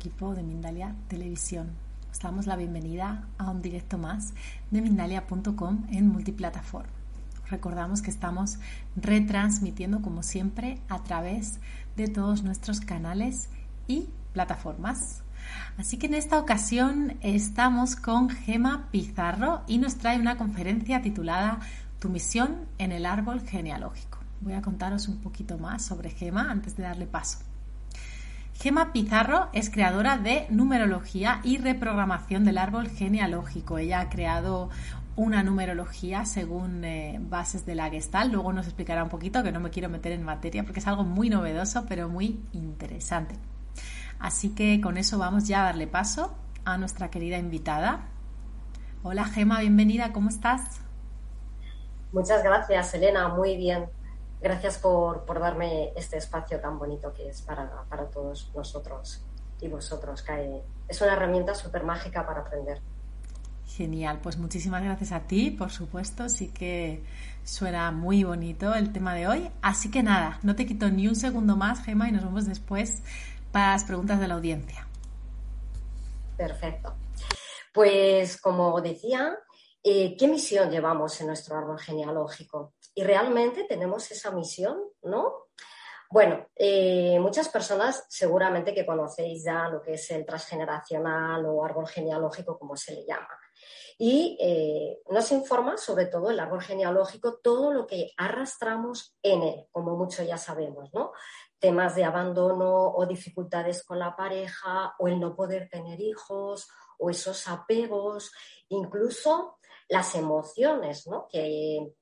equipo de Mindalia Televisión. Os damos la bienvenida a un directo más de Mindalia.com en multiplataforma. Recordamos que estamos retransmitiendo como siempre a través de todos nuestros canales y plataformas. Así que en esta ocasión estamos con Gema Pizarro y nos trae una conferencia titulada Tu misión en el árbol genealógico. Voy a contaros un poquito más sobre Gema antes de darle paso. Gema Pizarro es creadora de numerología y reprogramación del árbol genealógico. Ella ha creado una numerología según eh, bases de la Gestalt. Luego nos explicará un poquito, que no me quiero meter en materia porque es algo muy novedoso, pero muy interesante. Así que con eso vamos ya a darle paso a nuestra querida invitada. Hola Gema, bienvenida, ¿cómo estás? Muchas gracias, Elena, muy bien. Gracias por, darme este espacio tan bonito que es para, todos nosotros y vosotros, que es una herramienta súper mágica para aprender. Genial, pues muchísimas gracias a ti, por supuesto, sí que suena muy bonito el tema de hoy. Así que nada, no te quito ni un segundo más, Gema, y nos vemos después para las preguntas de la audiencia. Perfecto. Pues como decía, eh, ¿qué misión llevamos en nuestro árbol genealógico? Y realmente tenemos esa misión, ¿no? Bueno, eh, muchas personas seguramente que conocéis ya lo que es el transgeneracional o árbol genealógico, como se le llama. Y eh, nos informa sobre todo el árbol genealógico, todo lo que arrastramos en él, como mucho ya sabemos, ¿no? Temas de abandono o dificultades con la pareja o el no poder tener hijos o esos apegos, incluso las emociones, ¿no? Que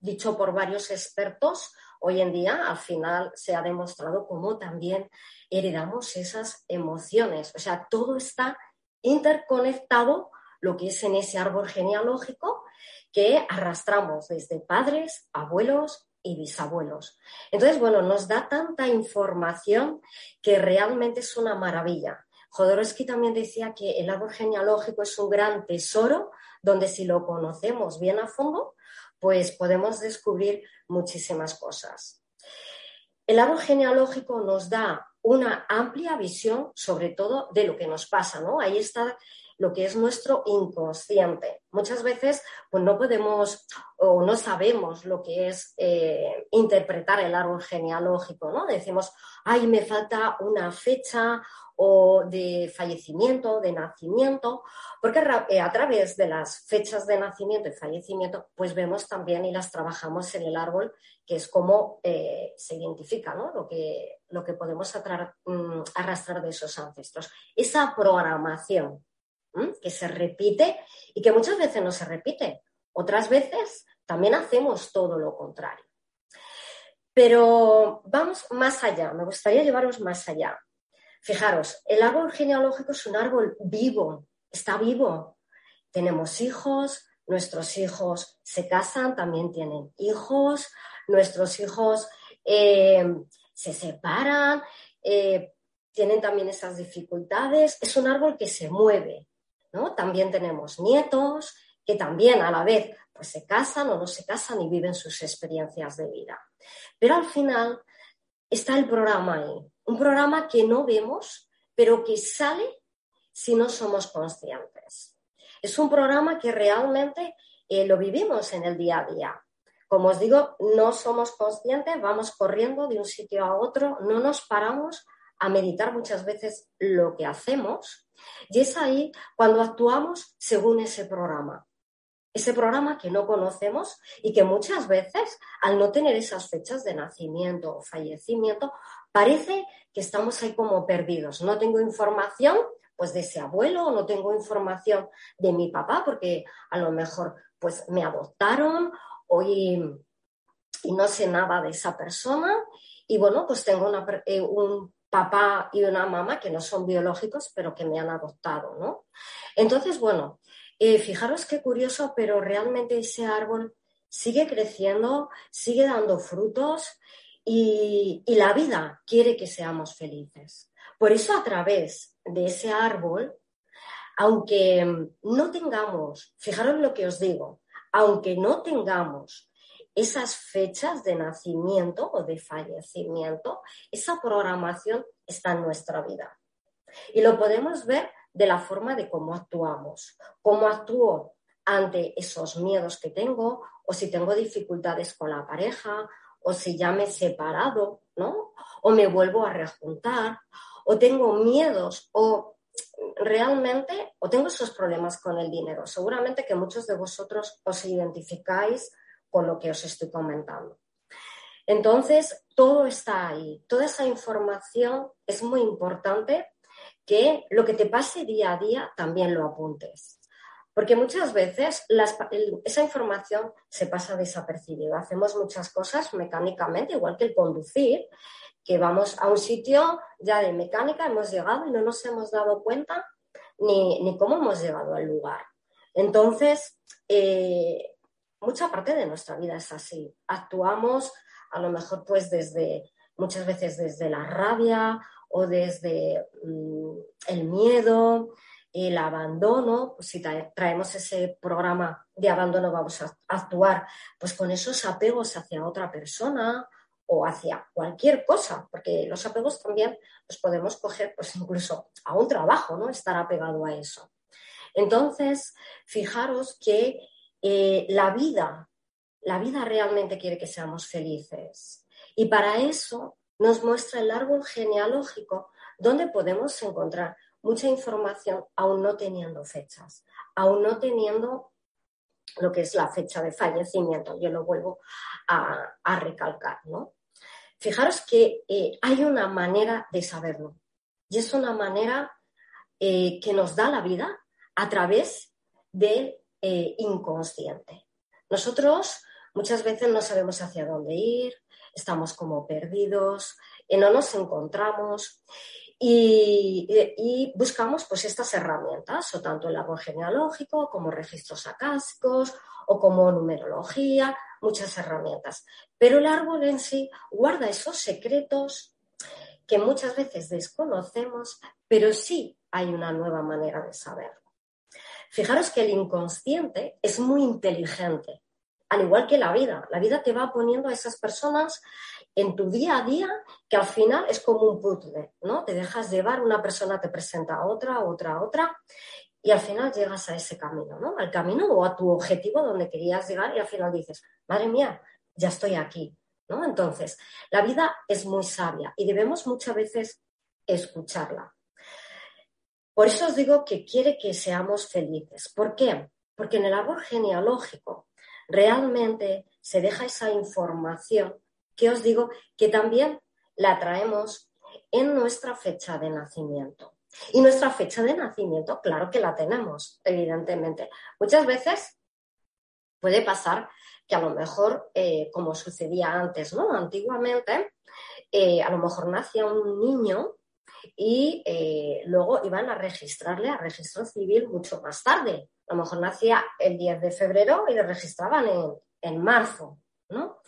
dicho por varios expertos, hoy en día al final se ha demostrado cómo también heredamos esas emociones. O sea, todo está interconectado, lo que es en ese árbol genealógico que arrastramos desde padres, abuelos y bisabuelos. Entonces, bueno, nos da tanta información que realmente es una maravilla. Jodorowsky también decía que el árbol genealógico es un gran tesoro donde si lo conocemos bien a fondo, pues podemos descubrir muchísimas cosas. El árbol genealógico nos da una amplia visión sobre todo de lo que nos pasa, ¿no? Ahí está lo que es nuestro inconsciente. Muchas veces pues no podemos o no sabemos lo que es eh, interpretar el árbol genealógico, ¿no? Decimos, ay, me falta una fecha o de fallecimiento, de nacimiento, porque eh, a través de las fechas de nacimiento y fallecimiento, pues vemos también y las trabajamos en el árbol, que es como eh, se identifica ¿no? lo, que, lo que podemos mm, arrastrar de esos ancestros. Esa programación que se repite y que muchas veces no se repite, otras veces también hacemos todo lo contrario. Pero vamos más allá, me gustaría llevaros más allá. Fijaros, el árbol genealógico es un árbol vivo, está vivo. Tenemos hijos, nuestros hijos se casan, también tienen hijos, nuestros hijos eh, se separan, eh, tienen también esas dificultades. Es un árbol que se mueve, ¿no? También tenemos nietos que también a la vez pues se casan o no se casan y viven sus experiencias de vida. Pero al final está el programa ahí, un programa que no vemos, pero que sale si no somos conscientes. Es un programa que realmente eh, lo vivimos en el día a día. Como os digo, no somos conscientes, vamos corriendo de un sitio a otro, no nos paramos a meditar muchas veces lo que hacemos y es ahí cuando actuamos según ese programa ese programa que no conocemos y que muchas veces, al no tener esas fechas de nacimiento o fallecimiento, parece que estamos ahí como perdidos. No tengo información pues de ese abuelo, no tengo información de mi papá, porque a lo mejor pues me adoptaron y, no sé nada de esa persona. Y bueno, pues tengo eh, un papá y una mamá que no son biológicos, pero que me han adoptado, ¿no? Entonces, bueno, eh, fijaros qué curioso, pero realmente ese árbol sigue creciendo, sigue dando frutos y, la vida quiere que seamos felices. Por eso a través de ese árbol, aunque no tengamos, fijaros lo que os digo, aunque no tengamos esas fechas de nacimiento o de fallecimiento, esa programación está en nuestra vida. Y lo podemos ver de la forma de cómo actuamos, cómo actúo ante esos miedos que tengo o si tengo dificultades con la pareja o si ya me he separado, ¿no? O me vuelvo a rejuntar o tengo miedos o realmente o tengo esos problemas con el dinero. Seguramente que muchos de vosotros os identificáis con lo que os estoy comentando. Entonces, todo está ahí. Toda esa información es muy importante que lo que te pase día a día también lo apuntes. Porque muchas veces esa información se pasa desapercibida. Hacemos muchas cosas mecánicamente, igual que el conducir, que vamos a un sitio ya de mecánica, hemos llegado y no nos hemos dado cuenta ni, cómo hemos llegado al lugar. Entonces, eh, mucha parte de nuestra vida es así. Actuamos a lo mejor pues desde, muchas veces desde la rabia o desde mm, el miedo, el abandono, si traemos ese programa de abandono vamos a actuar pues con esos apegos hacia otra persona o hacia cualquier cosa, porque los apegos también los podemos coger pues incluso a un trabajo, ¿no? Estar apegado a eso. Entonces, fijaros que eh, la vida, la vida realmente quiere que seamos felices. Y para eso nos muestra el árbol genealógico donde podemos encontrar mucha información aún no teniendo fechas, aún no teniendo lo que es la fecha de fallecimiento. Yo lo vuelvo a, recalcar, ¿no? Fijaros que eh, hay una manera de saberlo y es una manera eh, que nos da la vida a través del eh, inconsciente. Nosotros muchas veces no sabemos hacia dónde ir, estamos como perdidos, no nos encontramos y, buscamos pues estas herramientas, o tanto el árbol genealógico como registros acásicos o como numerología, muchas herramientas. Pero el árbol en sí guarda esos secretos que muchas veces desconocemos, pero sí hay una nueva manera de saberlo. Fijaros que el inconsciente es muy inteligente, al igual que la vida. La vida te va poniendo a esas personas en tu día a día que al final es como un puzzle, ¿no? Te dejas llevar, una persona te presenta a otra, otra, otra, y al final llegas a ese camino, ¿no? Al camino o a tu objetivo donde querías llegar y al final dices, madre mía, ya estoy aquí, ¿no? Entonces, la vida es muy sabia y debemos muchas veces escucharla. Por eso os digo que quiere que seamos felices. ¿Por qué? Porque en el árbol genealógico realmente se deja esa información que os digo que también la traemos en nuestra fecha de nacimiento. Y nuestra fecha de nacimiento, claro que la tenemos, evidentemente. Muchas veces puede pasar que a lo mejor, eh, como sucedía antes, ¿no? Antiguamente, eh, a lo mejor nacía un niño y eh, luego iban a registrarle a registro civil mucho más tarde. A lo mejor nacía el 10 de febrero y le registraban en, en marzo, ¿no?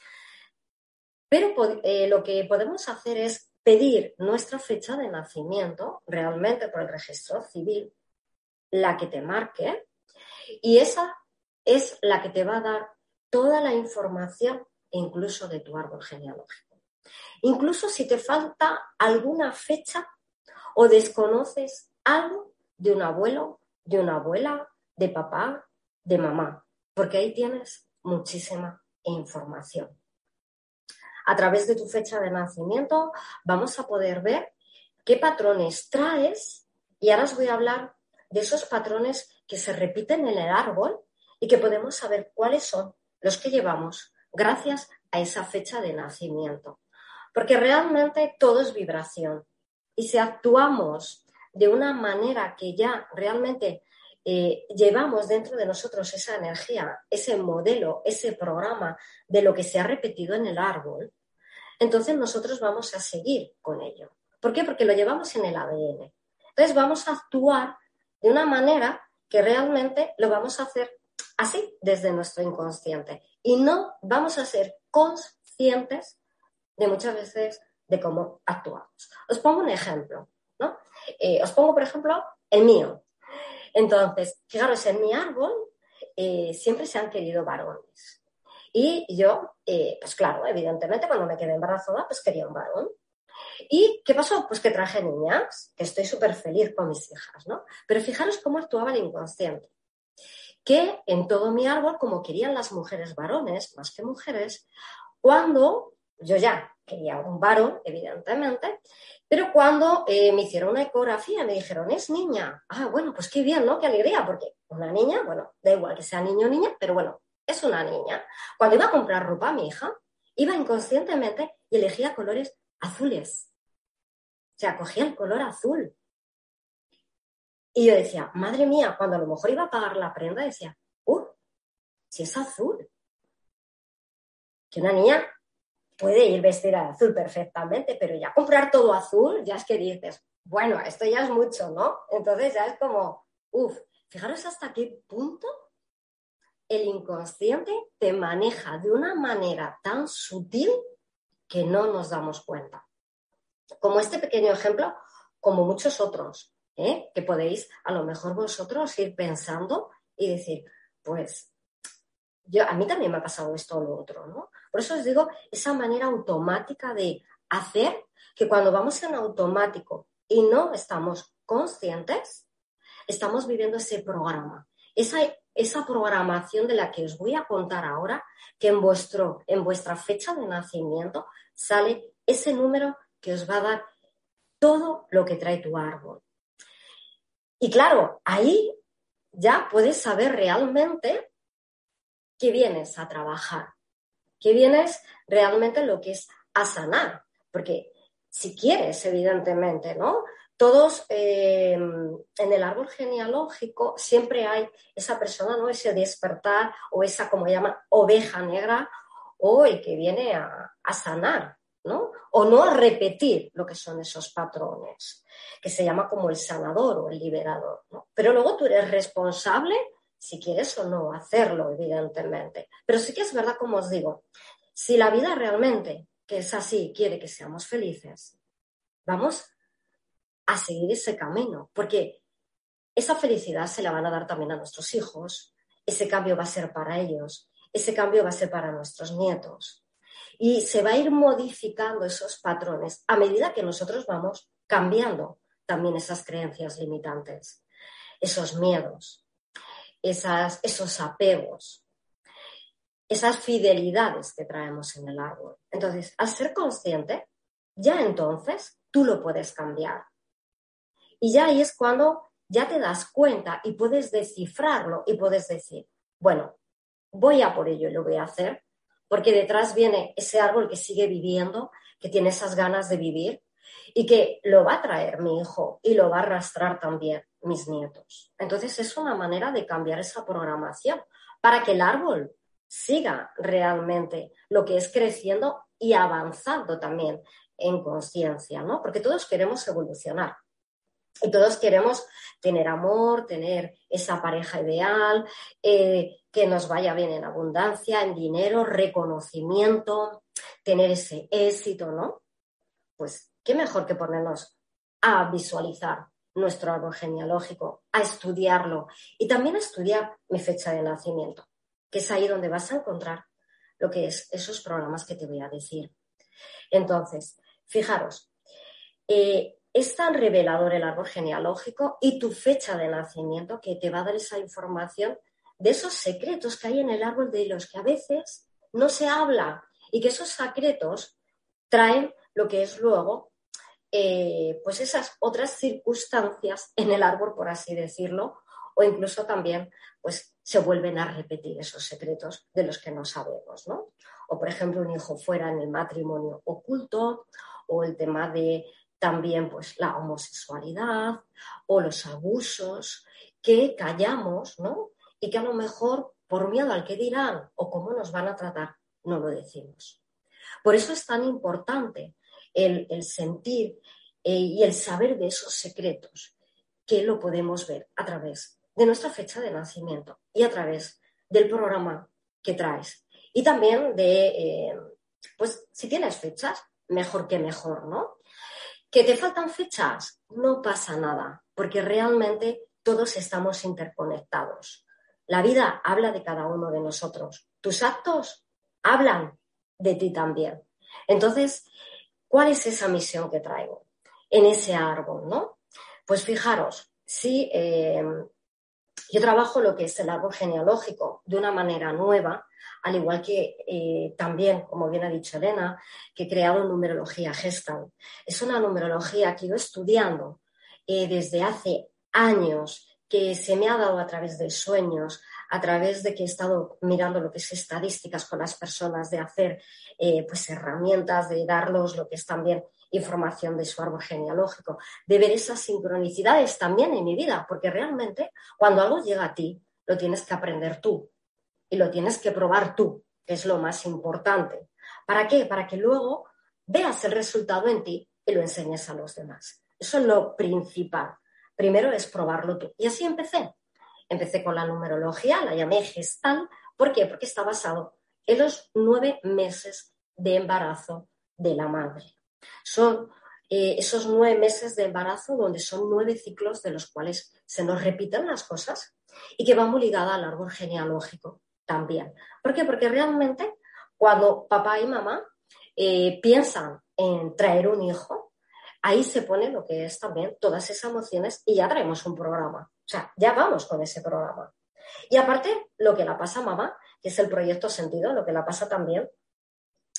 Pero eh, lo que podemos hacer es pedir nuestra fecha de nacimiento, realmente por el registro civil, la que te marque, y esa es la que te va a dar toda la información, incluso de tu árbol genealógico. Incluso si te falta alguna fecha o desconoces algo de un abuelo, de una abuela, de papá, de mamá, porque ahí tienes muchísima información. A través de tu fecha de nacimiento vamos a poder ver qué patrones traes y ahora os voy a hablar de esos patrones que se repiten en el árbol y que podemos saber cuáles son los que llevamos gracias a esa fecha de nacimiento. Porque realmente todo es vibración y si actuamos de una manera que ya realmente eh, llevamos dentro de nosotros esa energía, ese modelo, ese programa de lo que se ha repetido en el árbol, entonces nosotros vamos a seguir con ello. ¿Por qué? Porque lo llevamos en el ADN. Entonces vamos a actuar de una manera que realmente lo vamos a hacer así desde nuestro inconsciente y no vamos a ser conscientes de muchas veces de cómo actuamos. Os pongo un ejemplo, ¿no? Eh, os pongo, por ejemplo, el mío. Entonces, fijaros, en mi árbol eh, siempre se han querido varones. Y yo, eh, pues claro, evidentemente cuando me quedé embarazada, pues quería un varón. ¿Y qué pasó? Pues que traje niñas, que estoy súper feliz con mis hijas, ¿no? Pero fijaros cómo actuaba el inconsciente. Que en todo mi árbol, como querían las mujeres varones, más que mujeres, cuando yo ya quería un varón, evidentemente, pero cuando eh, me hicieron una ecografía me dijeron, es niña. Ah, bueno, pues qué bien, ¿no? Qué alegría, porque una niña, bueno, da igual que sea niño o niña, pero bueno, es una niña. Cuando iba a comprar ropa a mi hija, iba inconscientemente y elegía colores azules. O sea, cogía el color azul. Y yo decía, madre mía, cuando a lo mejor iba a pagar la prenda, decía, ¡uh! Si es azul. Que una niña puede ir vestida de azul perfectamente, pero ya comprar todo azul, ya es que dices, bueno, esto ya es mucho, ¿no? Entonces ya es como, uff, fijaros hasta qué punto el inconsciente te maneja de una manera tan sutil que no nos damos cuenta. Como este pequeño ejemplo, como muchos otros, ¿eh? que podéis a lo mejor vosotros ir pensando y decir, pues a mí también me ha pasado esto o lo otro, ¿no? Por eso os digo, esa manera automática de hacer que cuando vamos en automático y no estamos conscientes, estamos viviendo ese programa. Esa, esa programación de la que os voy a contar ahora, que en, vuestro, en vuestra fecha de nacimiento sale ese número que os va a dar todo lo que trae tu árbol. Y claro, ahí ya puedes saber realmente que vienes a trabajar, que vienes realmente lo que es a sanar, porque si quieres, evidentemente, ¿no? Todos eh, en el árbol genealógico siempre hay esa persona, ¿no? Ese despertar o esa, como llaman, oveja negra o el que viene a, a sanar, ¿no? O no a repetir lo que son esos patrones, que se llama como el sanador o el liberador, ¿no? Pero luego tú eres responsable si quieres o no hacerlo, evidentemente. Pero sí que es verdad, como os digo, si la vida realmente, que es así, quiere que seamos felices, vamos a seguir ese camino, porque esa felicidad se la van a dar también a nuestros hijos, ese cambio va a ser para ellos, ese cambio va a ser para nuestros nietos. Y se va a ir modificando esos patrones a medida que nosotros vamos cambiando también esas creencias limitantes, esos miedos, esas, esos apegos, esas fidelidades que traemos en el árbol. Entonces, al ser consciente, ya entonces tú lo puedes cambiar. Y ya ahí es cuando ya te das cuenta y puedes descifrarlo y puedes decir, bueno, voy a por ello y lo voy a hacer, porque detrás viene ese árbol que sigue viviendo, que tiene esas ganas de vivir y que lo va a traer mi hijo y lo va a arrastrar también mis nietos. Entonces es una manera de cambiar esa programación para que el árbol siga realmente lo que es creciendo y avanzando también en conciencia, ¿no? Porque todos queremos evolucionar y todos queremos tener amor, tener esa pareja ideal, eh, que nos vaya bien en abundancia, en dinero, reconocimiento, tener ese éxito, ¿no? Pues qué mejor que ponernos a visualizar nuestro árbol genealógico, a estudiarlo y también a estudiar mi fecha de nacimiento, que es ahí donde vas a encontrar lo que es esos programas que te voy a decir. Entonces, fijaros, eh, es tan revelador el árbol genealógico y tu fecha de nacimiento que te va a dar esa información de esos secretos que hay en el árbol de los que a veces no se habla y que esos secretos traen lo que es luego eh, pues esas otras circunstancias en el árbol, por así decirlo, o incluso también pues se vuelven a repetir esos secretos de los que no sabemos, ¿no? O por ejemplo un hijo fuera en el matrimonio oculto, o el tema de también pues la homosexualidad o los abusos que callamos, ¿no? Y que a lo mejor por miedo al que dirán o cómo nos van a tratar, no lo decimos. Por eso es tan importante el, sentir eh, y el saber de esos secretos, que lo podemos ver a través de nuestra fecha de nacimiento y a través del programa que traes. Y también de, eh, pues si tienes fechas, mejor que mejor, ¿no? Que te faltan fechas, no pasa nada, porque realmente todos estamos interconectados. La vida habla de cada uno de nosotros. Tus actos hablan de ti también. Entonces, ¿cuál es esa misión que traigo en ese árbol, no? Pues fijaros, si eh, yo trabajo lo que es el árbol genealógico de una manera nueva, al igual que eh, también, como bien ha dicho Elena, que he creado numerología Gestalt. Es una numerología que ido estudiando eh, desde hace años, que se me ha dado a través de sueños, a través de que he estado mirando lo que es estadísticas con las personas, de hacer eh, pues herramientas, de darlos lo que es también información de su árbol genealógico, de ver esas sincronicidades también en mi vida, porque realmente cuando algo llega a ti, lo tienes que aprender tú y lo tienes que probar tú, que es lo más importante. ¿Para qué? Para que luego veas el resultado en ti y lo enseñes a los demás. Eso es lo principal. Primero es probarlo tú. Y así empecé. Empecé con la numerología, la llamé gestal. ¿Por qué? Porque está basado en los nueve meses de embarazo de la madre. Son eh, esos nueve meses de embarazo donde son nueve ciclos de los cuales se nos repiten las cosas y que va muy ligada al árbol genealógico también. ¿Por qué? Porque realmente cuando papá y mamá eh, piensan en traer un hijo, ahí se pone lo que es también todas esas emociones y ya traemos un programa. Sea, ya vamos con ese programa. Y aparte, lo que la pasa mamá, que es el proyecto sentido, lo que la pasa también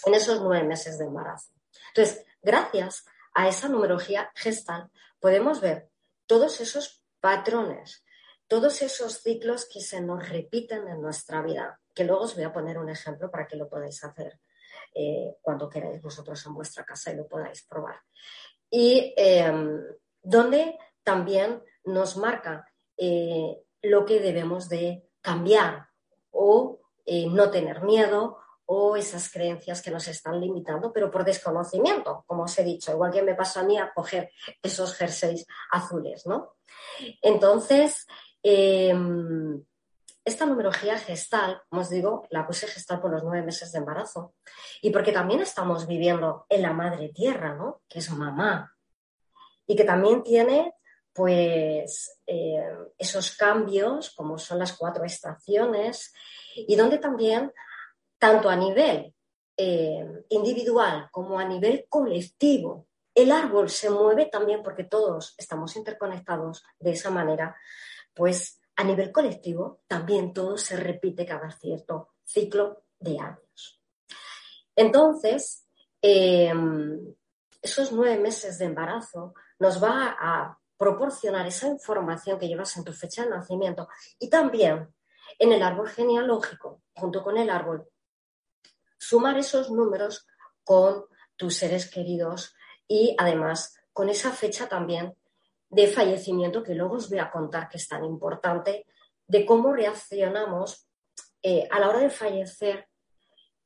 en esos nueve meses de embarazo. Entonces, gracias a esa numerología gestal, podemos ver todos esos patrones, todos esos ciclos que se nos repiten en nuestra vida, que luego os voy a poner un ejemplo para que lo podáis hacer eh, cuando queráis vosotros en vuestra casa y lo podáis probar. Y em, donde también nos marca eh, lo que debemos de cambiar o eh, no tener miedo o esas creencias que nos están limitando, pero por desconocimiento, como os he dicho, igual que me pasó a mí a coger esos jerseys azules, ¿no? Entonces, em, esta numerología gestal, como os digo, la puse gestal por los nueve meses de embarazo y porque también estamos viviendo en la madre tierra, ¿no? Que es mamá y que también tiene pues eh, esos cambios, como son las cuatro estaciones, y donde también, tanto a nivel eh, individual como a nivel colectivo, el árbol se mueve también porque todos estamos interconectados de esa manera, pues a nivel colectivo también todo se repite cada cierto ciclo de años. Entonces, eh, esos nueve meses de embarazo nos va a proporcionar esa información que llevas en tu fecha de nacimiento y también en el árbol genealógico, junto con el árbol, sumar esos números con tus seres queridos y además con esa fecha también de fallecimiento que luego os voy a contar que es tan importante, de cómo reaccionamos eh, a la hora de fallecer,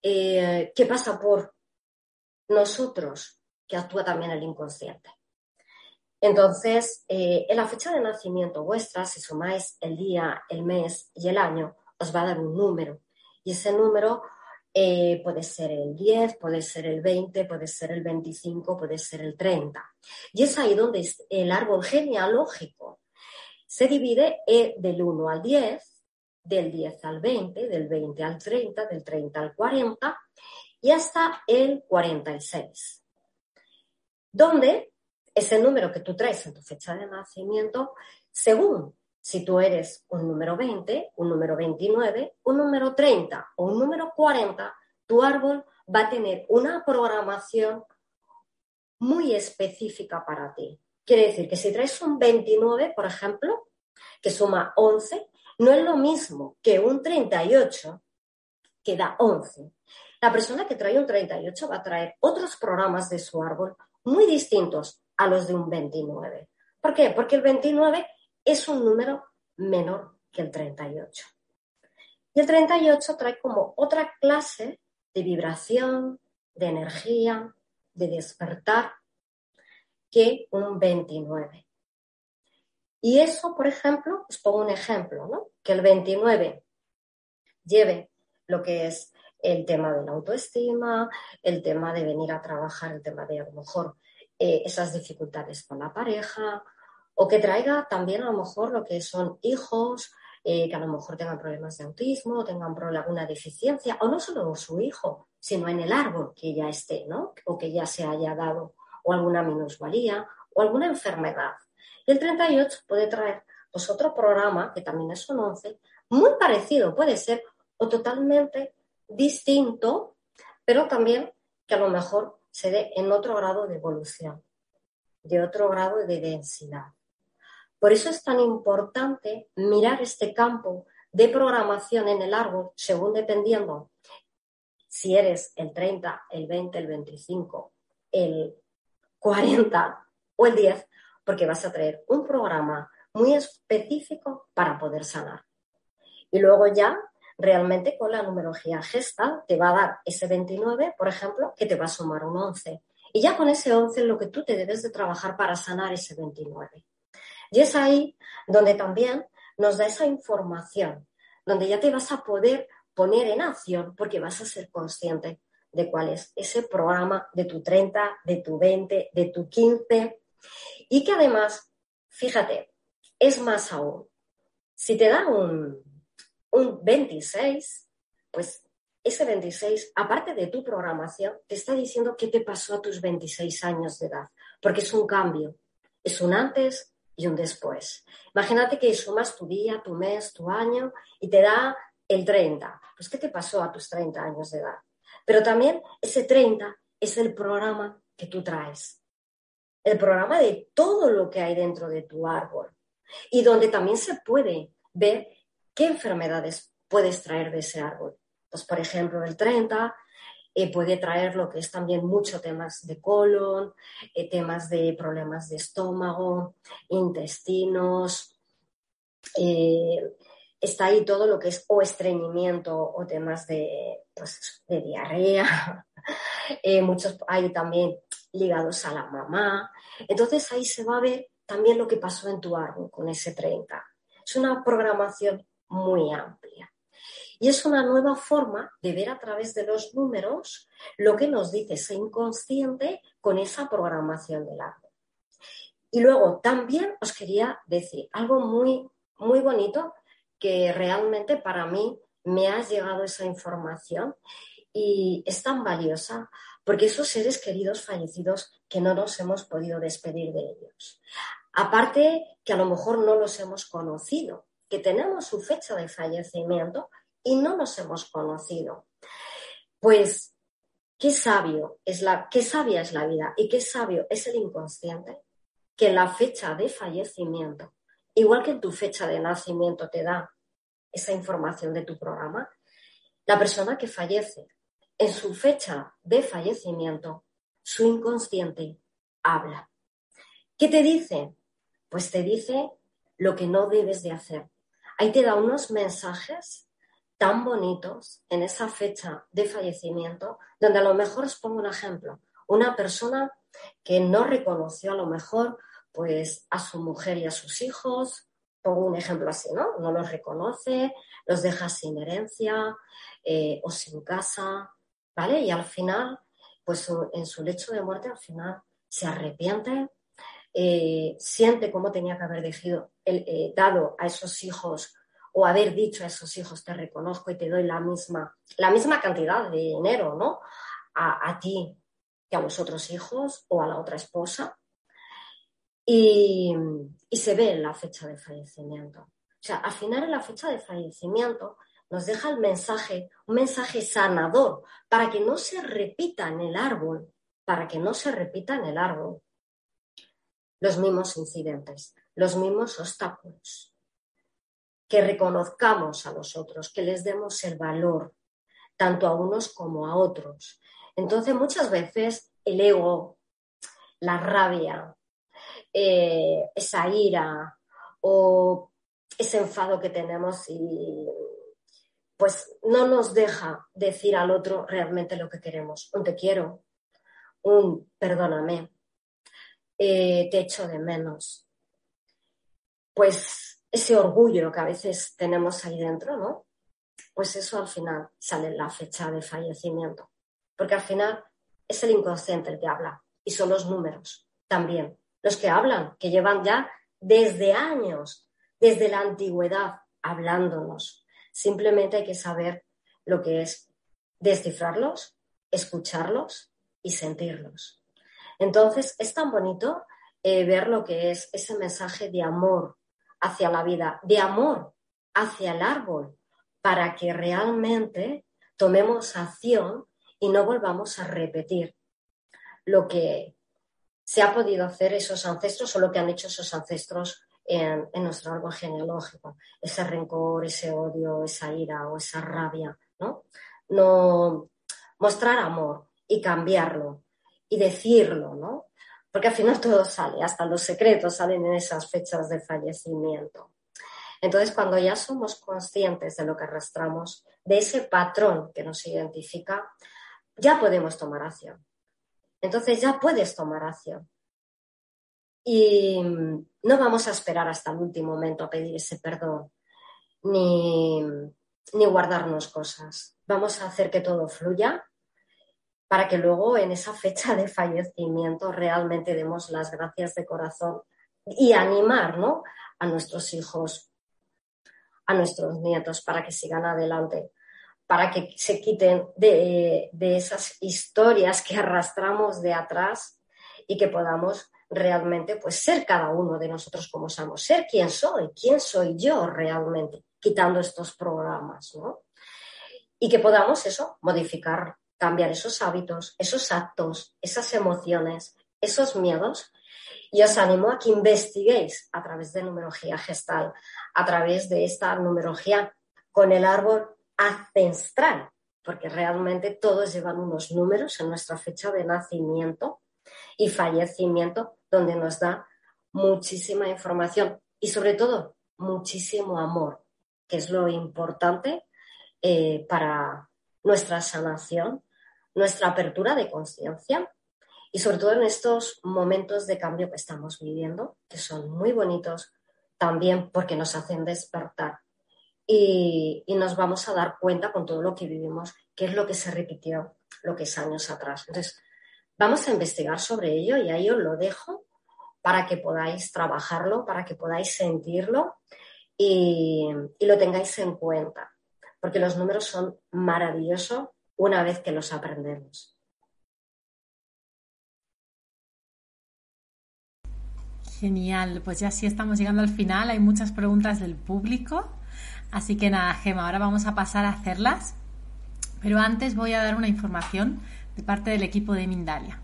eh, qué pasa por nosotros, que actúa también el inconsciente. Entonces, eh, en la fecha de nacimiento vuestra, si sumáis el día, el mes y el año, os va a dar un número. Y ese número eh, puede ser el 10, puede ser el 20, puede ser el 25, puede ser el 30. Y es ahí donde el árbol genealógico se divide eh, del 1 al 10, del 10 al 20, del 20 al 30, del 30 al 40 y hasta el 46. Donde ese número que tú traes en tu fecha de nacimiento, según si tú eres un número 20, un número 29, un número 30 o un número 40, tu árbol va a tener una programación muy específica para ti. Quiere decir que si traes un 29, por ejemplo, que suma 11, no es lo mismo que un 38 que da 11. La persona que trae un 38 va a traer otros programas de su árbol muy distintos a los de un 29. ¿Por qué? Porque el 29 es un número menor que el 38. Y el 38 trae como otra clase de vibración, de energía, de despertar que un 29. Y eso, por ejemplo, os pongo un ejemplo, ¿no? Que el 29 lleve lo que es el tema de la autoestima, el tema de venir a trabajar, el tema de a lo mejor eh, esas dificultades con la pareja o que traiga también a lo mejor lo que son hijos, eh, que a lo mejor tengan problemas de autismo, tengan alguna deficiencia, o no solo su hijo, sino en el árbol que ya esté, ¿no? O que ya se haya dado, o alguna minusvalía, o alguna enfermedad. Y el 38 puede traer pues, otro programa, que también es un 11, muy parecido, puede ser, o totalmente distinto, pero también que a lo mejor se dé en otro grado de evolución, de otro grado de densidad. Por eso es tan importante mirar este campo de programación en el árbol, según dependiendo si eres el 30, el 20, el 25, el 40 o el 10, porque vas a traer un programa muy específico para poder sanar. Y luego ya, realmente con la numerología gesta, te va a dar ese 29, por ejemplo, que te va a sumar un 11. Y ya con ese 11 lo que tú te debes de trabajar para sanar ese 29. Y es ahí donde también nos da esa información, donde ya te vas a poder poner en acción porque vas a ser consciente de cuál es ese programa de tu 30, de tu 20, de tu 15 y que además, fíjate, es más aún. Si te dan un, un 26, pues ese 26, aparte de tu programación, te está diciendo qué te pasó a tus 26 años de edad, porque es un cambio, es un antes y un después. Imagínate que sumas tu día, tu mes, tu año y te da el 30. Pues ¿qué te pasó a tus 30 años de edad? Pero también ese 30 es el programa que tú traes, el programa de todo lo que hay dentro de tu árbol y donde también se puede ver qué enfermedades puedes traer de ese árbol. Pues, por ejemplo, el 30 eh, puede traer lo que es también mucho temas de colon, eh, temas de problemas de estómago, intestinos. Eh, está ahí todo lo que es o estreñimiento o temas de, pues, de diarrea. muchos hay también ligados a la mamá. Entonces ahí se va a ver también lo que pasó en tu árbol con ese 30. Es una programación muy amplia. Y es una nueva forma de ver a través de los números lo que nos dice ese inconsciente con esa programación del árbol. Y luego también os quería decir algo muy, muy bonito que realmente para mí me ha llegado esa información y es tan valiosa porque esos seres queridos fallecidos que no nos hemos podido despedir de ellos. Aparte que a lo mejor no los hemos conocido, que tenemos su fecha de fallecimiento y no nos hemos conocido. Pues qué sabio es la, qué sabia es la vida y qué sabio es el inconsciente que la fecha de fallecimiento, igual que tu fecha de nacimiento te da esa información de tu programa, la persona que fallece en su fecha de fallecimiento, su inconsciente habla. ¿Qué te dice? Pues te dice lo que no debes de hacer, ahí te da unos mensajes tan bonitos en esa fecha de fallecimiento, donde a lo mejor os pongo un ejemplo, una persona que no reconoció a lo mejor pues a su mujer y a sus hijos, pongo un ejemplo así, ¿no? No los reconoce, los deja sin herencia eh, o sin casa, ¿vale? Y al final, pues en su lecho de muerte, al final se arrepiente eh, siente cómo tenía que haber eh, dado a esos hijos o haber dicho a esos hijos te reconozco y te doy la misma, la misma cantidad de dinero, ¿no? A, ti que a los otros hijos o a la otra esposa. Y, y se ve en la fecha de fallecimiento. O sea, al final en la fecha de fallecimiento nos deja el mensaje, un mensaje sanador, para que no se repita en el árbol, para que no se repita en el árbol los mismos incidentes, los mismos obstáculos. Que reconozcamos a los otros, que les demos el valor, tanto a unos como a otros. Entonces, muchas veces el ego, la rabia, eh, esa ira o ese enfado que tenemos y pues no nos deja decir al otro realmente lo que queremos. Un te quiero, un perdóname, eh, te echo de menos. Pues ese orgullo que a veces tenemos ahí dentro, ¿no? Pues eso al final sale en la fecha de fallecimiento. Porque al final es el inconsciente el que habla y son los números también. Los que hablan, que llevan ya desde años, desde la antigüedad, hablándonos. Simplemente hay que saber lo que es descifrarlos, escucharlos y sentirlos. Entonces, es tan bonito eh, ver lo que es ese mensaje de amor hacia la vida, de amor hacia el árbol, para que realmente tomemos acción y no volvamos a repetir lo que se ha podido hacer esos ancestros o lo que han hecho esos ancestros en, nuestro árbol genealógico. Ese rencor, ese odio, esa ira o esa rabia, ¿no? No mostrar amor y cambiarlo y decirlo, ¿no? Porque al final todo sale, hasta los secretos salen en esas fechas de fallecimiento. Entonces, cuando ya somos conscientes de lo que arrastramos, de ese patrón que nos identifica, ya podemos tomar acción. Entonces ya puedes tomar acción. Y no vamos a esperar hasta el último momento a pedir ese perdón, ni, ni guardarnos cosas. Vamos a hacer que todo fluya para que luego en esa fecha de fallecimiento realmente demos las gracias de corazón y animar ¿no? a nuestros hijos, a nuestros nietos para que sigan adelante, para que se quiten de, esas historias que arrastramos de atrás y que podamos realmente pues ser cada uno de nosotros como somos, ser quien soy, quién soy yo realmente, quitando estos programas, ¿no? Y que podamos eso, modificar, cambiar esos hábitos, esos actos, esas emociones, esos miedos. Y os animo a que investiguéis a través de numerología gestal, a través de esta numerología con el árbol ancestral, porque realmente todos llevan unos números en nuestra fecha de nacimiento y fallecimiento, donde nos da muchísima información y sobre todo muchísimo amor, que es lo importante eh, para nuestra sanación, nuestra apertura de conciencia y sobre todo en estos momentos de cambio que estamos viviendo, que son muy bonitos también porque nos hacen despertar y, nos vamos a dar cuenta con todo lo que vivimos, qué es lo que se repitió lo que es años atrás. Entonces, vamos a investigar sobre ello y ahí os lo dejo para que podáis trabajarlo, para que podáis sentirlo y, y lo tengáis en cuenta, porque los números son maravillosos una vez que los aprendemos. Genial, pues ya sí estamos llegando al final, hay muchas preguntas del público. Así que nada, Gema, ahora vamos a pasar a hacerlas. Pero antes voy a dar una información de parte del equipo de Mindalia.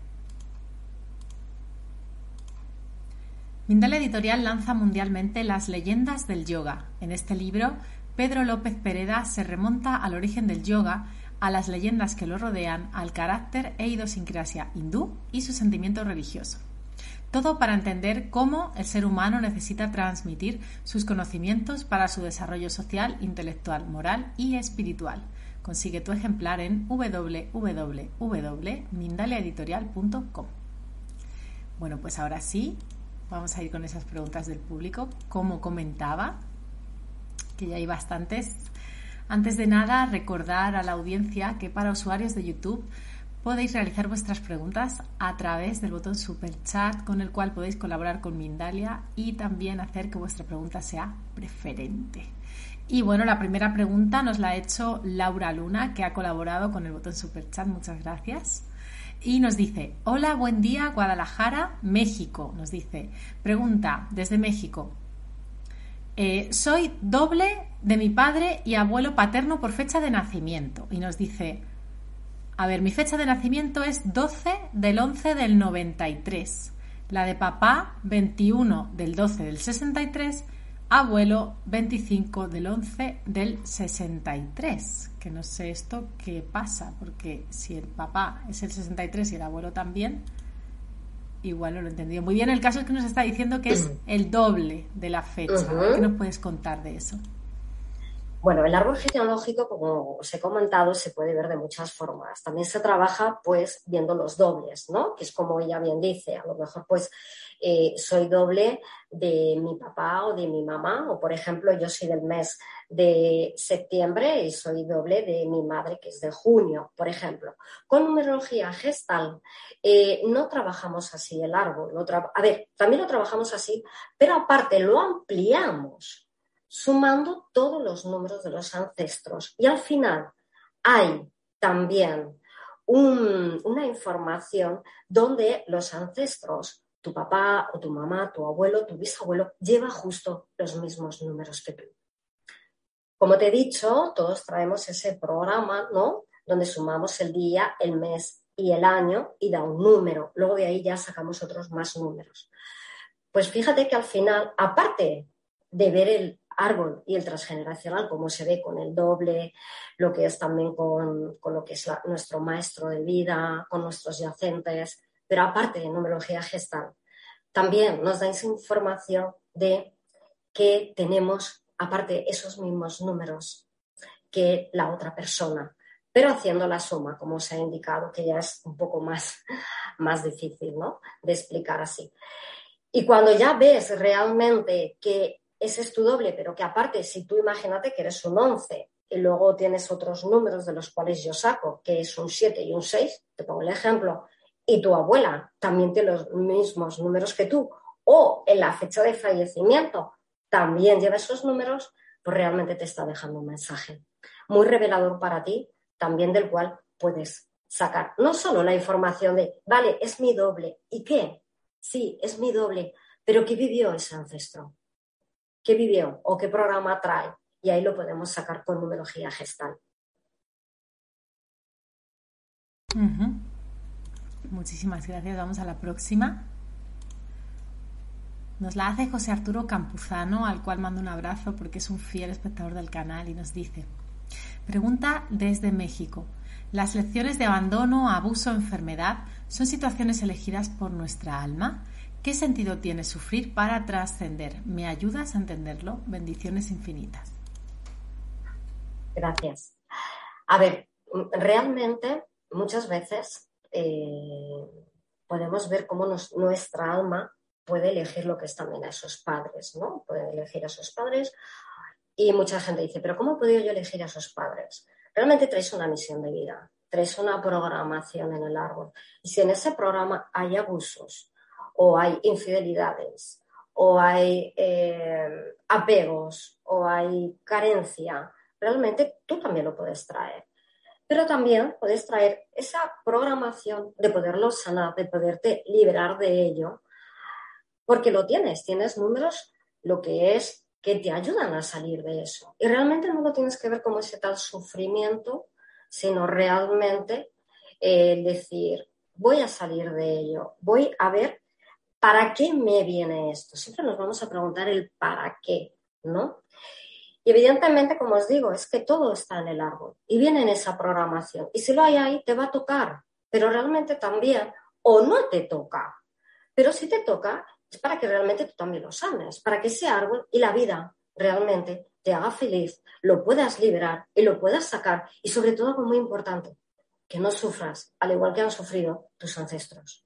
Mindalia Editorial lanza mundialmente Las leyendas del yoga. En este libro, Pedro López Pereda se remonta al origen del yoga, a las leyendas que lo rodean, al carácter e idiosincrasia hindú y su sentimiento religioso. Todo para entender cómo el ser humano necesita transmitir sus conocimientos para su desarrollo social, intelectual, moral y espiritual. Consigue tu ejemplar en www.mindaliaeditorial.com. Bueno, pues ahora sí, vamos a ir con esas preguntas del público. Como comentaba, que ya hay bastantes. Antes de nada, recordar a la audiencia que para usuarios de YouTube podéis realizar vuestras preguntas a través del botón Super Chat con el cual podéis colaborar con Mindalia y también hacer que vuestra pregunta sea preferente. Y bueno, la primera pregunta nos la ha hecho Laura Luna, que ha colaborado con el botón Super Chat. Muchas gracias. Y nos dice, hola, buen día, Guadalajara, México. Nos dice, pregunta desde México. Eh, soy doble de mi padre y abuelo paterno por fecha de nacimiento. Y nos dice, a ver, mi fecha de nacimiento es 12 del 11 del 93. La de papá, 21 del 12 del 63. Abuelo, 25 del 11 del 63. Que no sé esto qué pasa, porque si el papá es el 63 y el abuelo también, igual no lo he entendido muy bien. El caso es que nos está diciendo que es el doble de la fecha. ¿Qué nos puedes contar de eso? Bueno, el árbol genealógico, como os he comentado, se puede ver de muchas formas. También se trabaja, pues, viendo los dobles, ¿no? Que es como ella bien dice, a lo mejor, pues, eh, soy doble de mi papá o de mi mamá, o por ejemplo, yo soy del mes de septiembre y soy doble de mi madre, que es de junio, por ejemplo. Con numerología gestal eh, no trabajamos así el árbol. a ver, también lo trabajamos así, pero aparte lo ampliamos sumando todos los números de los ancestros. Y al final hay también una información donde los ancestros, tu papá o tu mamá, tu abuelo, tu bisabuelo, lleva justo los mismos números que tú. Como te he dicho, todos traemos ese programa, ¿no? Donde sumamos el día, el mes y el año y da un número. Luego de ahí ya sacamos otros más números. Pues fíjate que al final, aparte de ver el árbol y el transgeneracional, como se ve con el doble, lo que es también con, lo que es nuestro maestro de vida, con nuestros yacentes, pero aparte de numerología gestal, también nos da esa información de que tenemos, aparte, esos mismos números que la otra persona, pero haciendo la suma, como se ha indicado, que ya es un poco más, más difícil ¿no? de explicar así. Y cuando ya ves realmente que ese es tu doble, pero que aparte, si tú imagínate que eres un 11 y luego tienes otros números de los cuales yo saco, que es un 7 y un 6, te pongo el ejemplo, y tu abuela también tiene los mismos números que tú, o en la fecha de fallecimiento también lleva esos números, pues realmente te está dejando un mensaje muy revelador para ti, también del cual puedes sacar no solo la información de, vale, es mi doble, ¿y qué? Sí, es mi doble, pero ¿qué vivió ese ancestro? qué vivió o qué programa trae. Y ahí lo podemos sacar con numerología gestal. Muchísimas gracias. Vamos a la próxima. Nos la hace José Arturo Campuzano, al cual mando un abrazo porque es un fiel espectador del canal y nos dice, pregunta desde México, ¿las lecciones de abandono, abuso, enfermedad son situaciones elegidas por nuestra alma? ¿Qué sentido tiene sufrir para trascender? ¿Me ayudas a entenderlo? Bendiciones infinitas. Gracias. A ver, realmente muchas veces eh, podemos ver cómo nuestra alma puede elegir lo que es también a esos padres, ¿no? Puede elegir a esos padres y mucha gente dice, pero ¿cómo he podido yo elegir a esos padres? Realmente traes una misión de vida, traes una programación en el árbol. Y si en ese programa hay abusos, o hay infidelidades, o hay eh, apegos, o hay carencia, realmente tú también lo puedes traer. Pero también puedes traer esa programación de poderlo sanar, de poderte liberar de ello, porque lo tienes, tienes números, lo que es que te ayudan a salir de eso. Y realmente no lo tienes que ver como ese tal sufrimiento, sino realmente eh, decir, voy a salir de ello, voy a ver ¿para qué me viene esto? Siempre nos vamos a preguntar el para qué, ¿no? Y evidentemente, como os digo, es que todo está en el árbol y viene en esa programación. Y si lo hay ahí, te va a tocar, pero realmente también, o no te toca. Pero si te toca, es para que realmente tú también lo sanes, para que ese árbol y la vida realmente te haga feliz, lo puedas liberar y lo puedas sacar. Y sobre todo, algo muy importante, que no sufras, al igual que han sufrido tus ancestros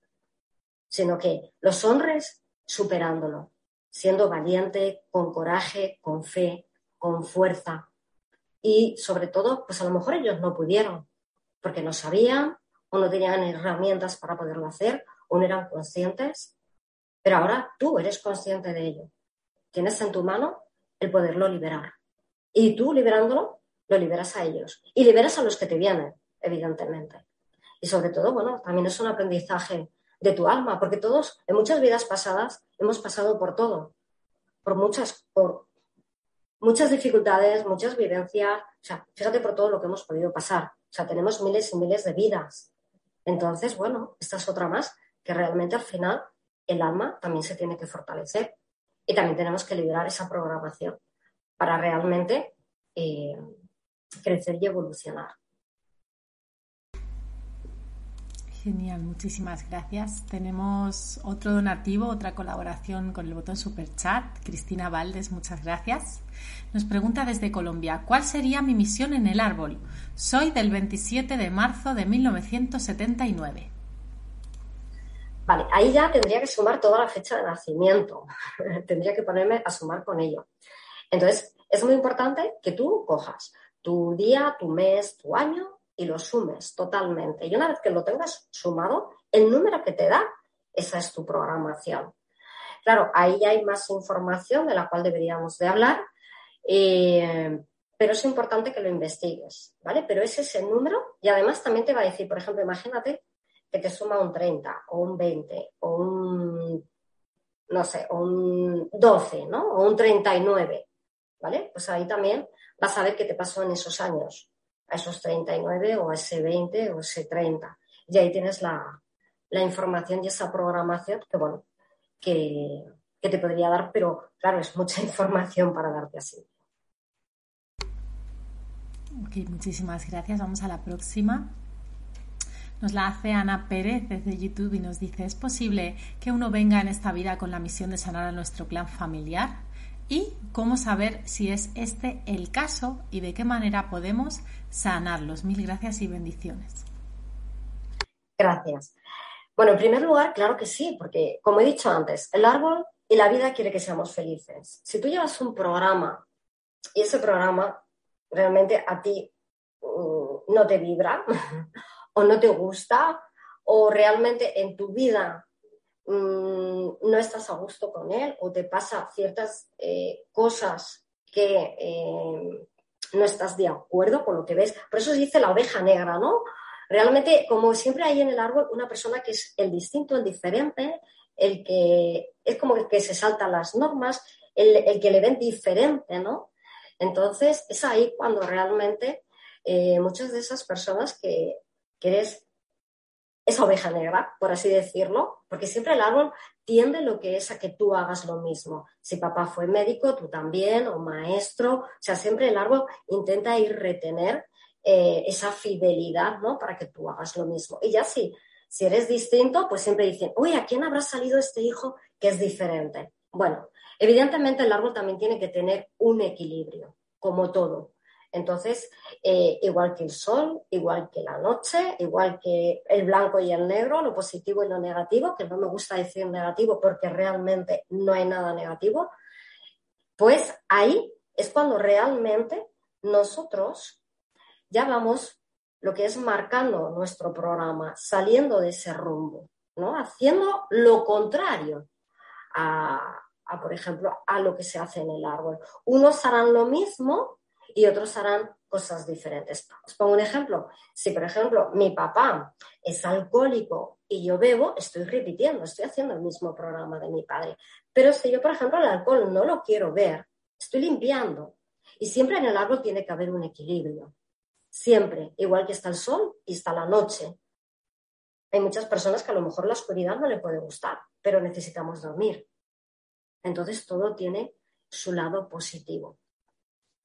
sino que los honres superándolo, siendo valiente, con coraje, con fe, con fuerza. Y sobre todo, pues a lo mejor ellos no pudieron, porque no sabían o no tenían herramientas para poderlo hacer o no eran conscientes, pero ahora tú eres consciente de ello. Tienes en tu mano el poderlo liberar. Y tú liberándolo, lo liberas a ellos. Y liberas a los que te vienen, evidentemente. Y sobre todo, bueno, también es un aprendizaje de tu alma, porque todos en muchas vidas pasadas hemos pasado por todo, por muchas, por muchas dificultades, muchas vivencias, o sea, fíjate por todo lo que hemos podido pasar, o sea, tenemos miles y miles de vidas. Entonces, bueno, esta es otra más, que realmente al final el alma también se tiene que fortalecer y también tenemos que liberar esa programación para realmente eh, crecer y evolucionar. Genial, muchísimas gracias. Tenemos otro donativo, otra colaboración con el botón Super Chat. Cristina Valdes, muchas gracias. Nos pregunta desde Colombia, ¿cuál sería mi misión en el árbol? Soy del 27 de marzo de 1979. Vale, ahí ya tendría que sumar toda la fecha de nacimiento. tendría que ponerme a sumar con ello. Entonces, es muy importante que tú cojas tu día, tu mes, tu año y lo sumes totalmente. Y una vez que lo tengas sumado, el número que te da, esa es tu programación. Claro, ahí hay más información de la cual deberíamos de hablar Eh, pero es importante que lo investigues, ¿vale? Pero es el número y además también te va a decir, por ejemplo, imagínate que te suma un 30 o un 20 o un, no sé, o un 12, ¿no? O un 39, ¿vale? Pues ahí también vas a ver qué te pasó en esos años, a esos 39 o a ese 20 o ese 30. Y ahí tienes la, información y esa programación que, bueno, que, que te podría dar, pero claro, es mucha información para darte así. Ok, muchísimas gracias. Vamos a la próxima. Nos la hace Ana Pérez desde YouTube y nos dice, ¿es posible que uno venga en esta vida con la misión de sanar a nuestro clan familiar? ¿Y cómo saber si es este el caso y de qué manera podemos sanarlos? Mil gracias y bendiciones. Gracias. Bueno, en primer lugar, claro que sí, porque como he dicho antes, el árbol y la vida quiere que seamos felices. Si tú llevas un programa y ese programa realmente a ti mm, no te vibra o no te gusta o realmente en tu vida mm, no estás a gusto con él o te pasa ciertas eh, cosas que eh, no estás de acuerdo con lo que ves. Por eso se dice la oveja negra, ¿no? Realmente, como siempre hay en el árbol una persona que es el distinto, el diferente, el que es como el que se saltan las normas, el, el que le ven diferente, ¿no? Entonces, es ahí cuando realmente eh, muchas de esas personas que, que eres esa oveja negra, por así decirlo, porque siempre el árbol tiende lo que es a que tú hagas lo mismo. Si papá fue médico, tú también, o maestro, o sea, siempre el árbol intenta ir retener eh, esa fidelidad, ¿no? Para que tú hagas lo mismo. Y ya si, si eres distinto, pues siempre dicen, uy, ¿a quién habrá salido este hijo que es diferente? Bueno, Evidentemente el árbol también tiene que tener un equilibrio, como todo. Entonces, eh, igual que el sol, igual que la noche, igual que el blanco y el negro, lo positivo y lo negativo, que no me gusta decir negativo porque realmente no hay nada negativo, pues ahí es cuando realmente nosotros ya vamos lo que es marcando nuestro programa, saliendo de ese rumbo, ¿no? Haciendo lo contrario a, por ejemplo, a lo que se hace en el árbol. Unos harán lo mismo y otros harán cosas diferentes. Os pongo un ejemplo. Si, por ejemplo, mi papá es alcohólico y yo bebo, estoy repitiendo, estoy haciendo el mismo programa de mi padre. Pero si yo, por ejemplo, el alcohol no lo quiero ver, estoy limpiando. Y siempre en el árbol tiene que haber un equilibrio. Siempre, igual que está el sol y está la noche. Hay muchas personas que a lo mejor la oscuridad no le puede gustar, pero necesitamos dormir. Entonces todo tiene su lado positivo.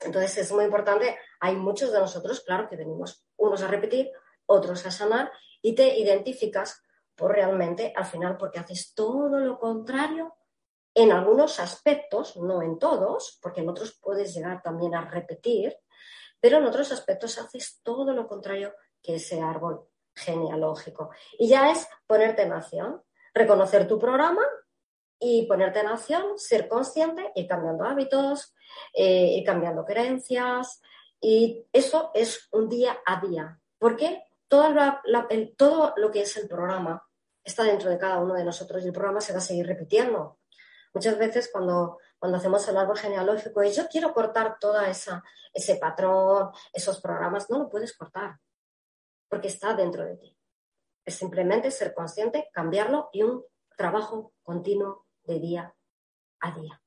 Entonces es muy importante, hay muchos de nosotros, claro, que venimos unos a repetir, otros a sanar y te identificas por realmente al final porque haces todo lo contrario en algunos aspectos, no en todos, porque en otros puedes llegar también a repetir, pero en otros aspectos haces todo lo contrario que ese árbol genealógico. Y ya es ponerte en acción, reconocer tu programa y ponerte en acción, ser consciente, ir cambiando hábitos, eh, ir cambiando creencias. Y eso es un día a día, porque todo, lo que es el programa está dentro de cada uno de nosotros y el programa se va a seguir repitiendo. Muchas veces cuando, cuando hacemos el árbol genealógico y yo quiero cortar toda esa ese patrón, esos programas, no lo puedes cortar, porque está dentro de ti. Es simplemente ser consciente, cambiarlo y un trabajo continuo de día a día.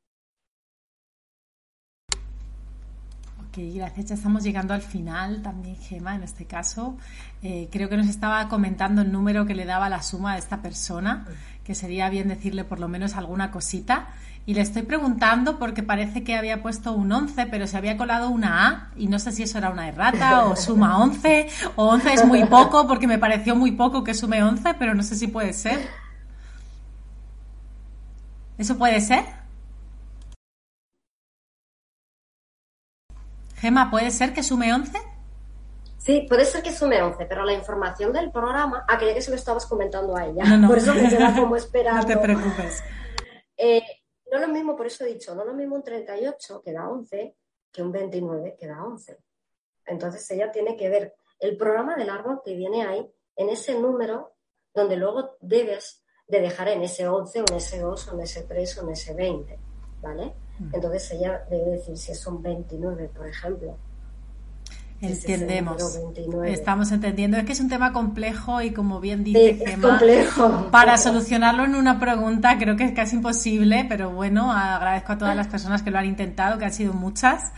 Ok, gracias. Ya estamos llegando al final también, Gema, en este caso. Eh, creo que nos estaba comentando el número que le daba la suma a esta persona, que sería bien decirle por lo menos alguna cosita. Y le estoy preguntando porque parece que había puesto un 11, pero se había colado una A y no sé si eso era una errata o suma 11 o 11 es muy poco porque me pareció muy poco que sume 11, pero no sé si puede ser. ¿Eso puede ser? Gema, ¿puede ser que sume 11? Sí, puede ser que sume 11, pero la información del programa, ah, creía que se lo estabas comentando a ella, por eso me queda como esperando. no te preocupes. Eh, no lo mismo, por eso he dicho, no lo mismo un 38 que da 11 que un 29 que da 11. Entonces ella tiene que ver el programa del árbol que viene ahí en ese número donde luego debes de dejar en ese 11 o en ese 2 o en ese 3 o en ese 20, ¿vale? Mm. Entonces ella debe decir si son 29, por ejemplo. Entendemos. Estamos entendiendo. Es que es un tema complejo y como bien dice complejo. para solucionarlo en una pregunta creo que es casi imposible, pero bueno, agradezco a todas las personas que lo han intentado, que han sido muchas.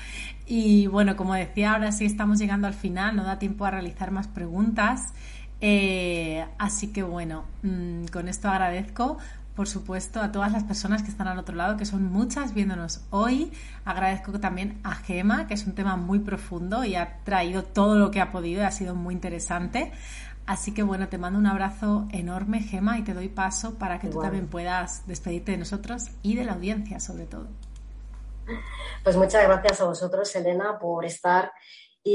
Y bueno, como decía, ahora sí estamos llegando al final, no da tiempo a realizar más preguntas. Eh, así que bueno, mm, con esto agradezco por supuesto, a todas las personas que están al otro lado, que son muchas viéndonos hoy. Agradezco también a Gema, que es un tema muy profundo y ha traído todo lo que ha podido y ha sido muy interesante. Así que bueno, te mando un abrazo enorme, Gema, y te doy paso para que tú también puedas despedirte de nosotros y de la audiencia, sobre todo. Pues muchas gracias a vosotros, Elena, por estar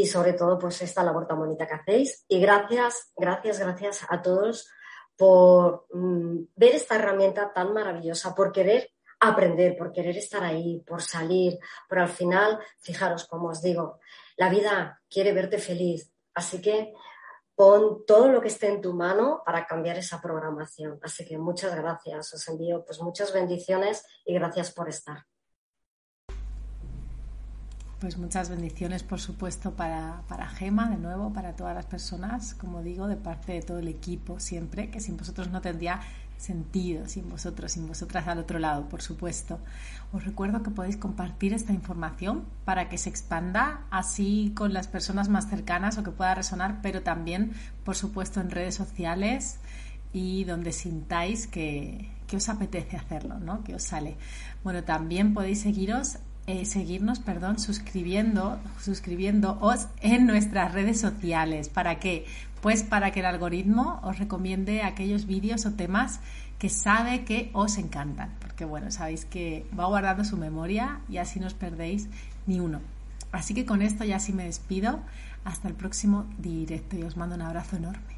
y sobre todo pues esta labor tan bonita que hacéis. Y gracias, gracias, gracias a todos por mm, ver esta herramienta tan maravillosa, por querer aprender, por querer estar ahí, por salir, pero al final, fijaros, como os digo, la vida quiere verte feliz, así que pon todo lo que esté en tu mano para cambiar esa programación. Así que muchas gracias, os envío pues muchas bendiciones y gracias por estar. Pues muchas bendiciones, por supuesto, para, para Gema, de nuevo, para todas las personas, como digo, de parte de todo el equipo siempre, que sin vosotros no tendría sentido, sin vosotros, sin vosotras al otro lado, por supuesto. Os recuerdo que podéis compartir esta información para que se expanda así con las personas más cercanas o que pueda resonar, pero también, por supuesto, en redes sociales y donde sintáis que, que os apetece hacerlo, ¿no? Que os sale. Bueno, también podéis seguiros eh, seguirnos, perdón, suscribiendo, suscribiéndoos en nuestras redes sociales. ¿Para qué? Pues para que el algoritmo os recomiende aquellos vídeos o temas que sabe que os encantan. Porque bueno, sabéis que va guardando su memoria y así no os perdéis ni uno. Así que con esto ya sí me despido. Hasta el próximo directo y os mando un abrazo enorme.